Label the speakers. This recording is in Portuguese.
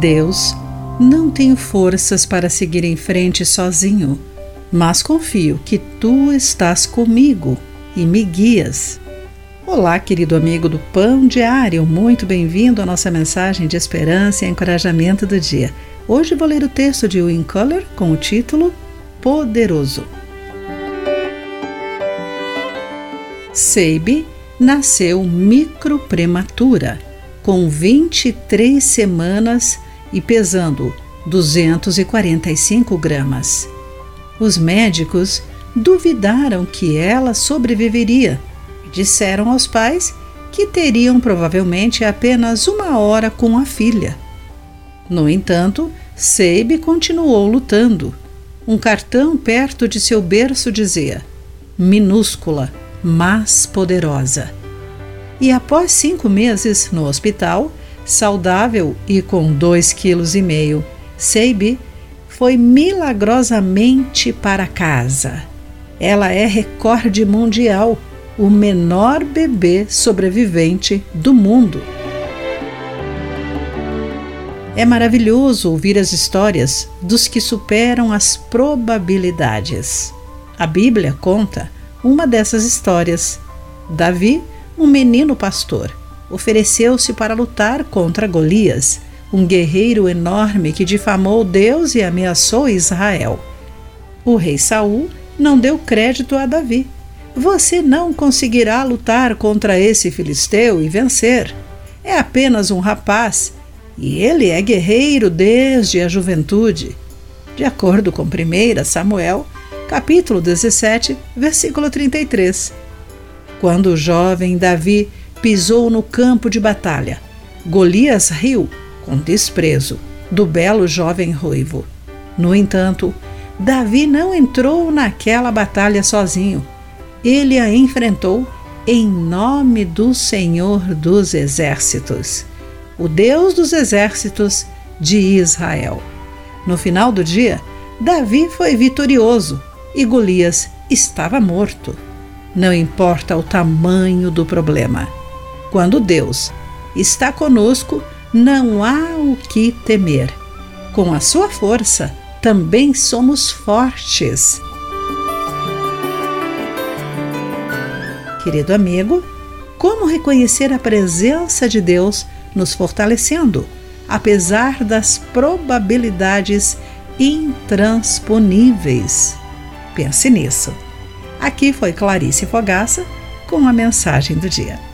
Speaker 1: Deus, não tenho forças para seguir em frente sozinho, mas confio que tu estás comigo e me guias. Olá, querido amigo do Pão Diário, muito bem-vindo à nossa mensagem de esperança e encorajamento do dia. Hoje vou ler o texto de Win Color com o título Poderoso. Seibe nasceu microprematura, com 23 semanas e pesando 245 gramas. Os médicos duvidaram que ela sobreviveria e disseram aos pais que teriam provavelmente apenas uma hora com a filha. No entanto, Seibe continuou lutando. Um cartão perto de seu berço dizia: minúscula, mas poderosa. E após cinco meses no hospital, saudável e com dois quilos e meio, Seibe foi milagrosamente para casa. Ela é recorde mundial, o menor bebê sobrevivente do mundo. É maravilhoso ouvir as histórias dos que superam as probabilidades. A Bíblia conta uma dessas histórias. Davi, um menino pastor, ofereceu-se para lutar contra Golias, um guerreiro enorme que difamou Deus e ameaçou Israel. O rei Saul não deu crédito a Davi. Você não conseguirá lutar contra esse filisteu e vencer. É apenas um rapaz e ele é guerreiro desde a juventude. De acordo com 1 Samuel, capítulo 17, versículo 33. Quando o jovem Davi pisou no campo de batalha, Golias riu com desprezo do belo jovem ruivo. No entanto, Davi não entrou naquela batalha sozinho. Ele a enfrentou em nome do Senhor dos Exércitos o Deus dos exércitos de Israel. No final do dia, Davi foi vitorioso e Golias estava morto. Não importa o tamanho do problema. Quando Deus está conosco, não há o que temer. Com a sua força, também somos fortes. Querido amigo, como reconhecer a presença de Deus nos fortalecendo, apesar das probabilidades intransponíveis. Pense nisso. Aqui foi Clarice Fogaça com a mensagem do dia.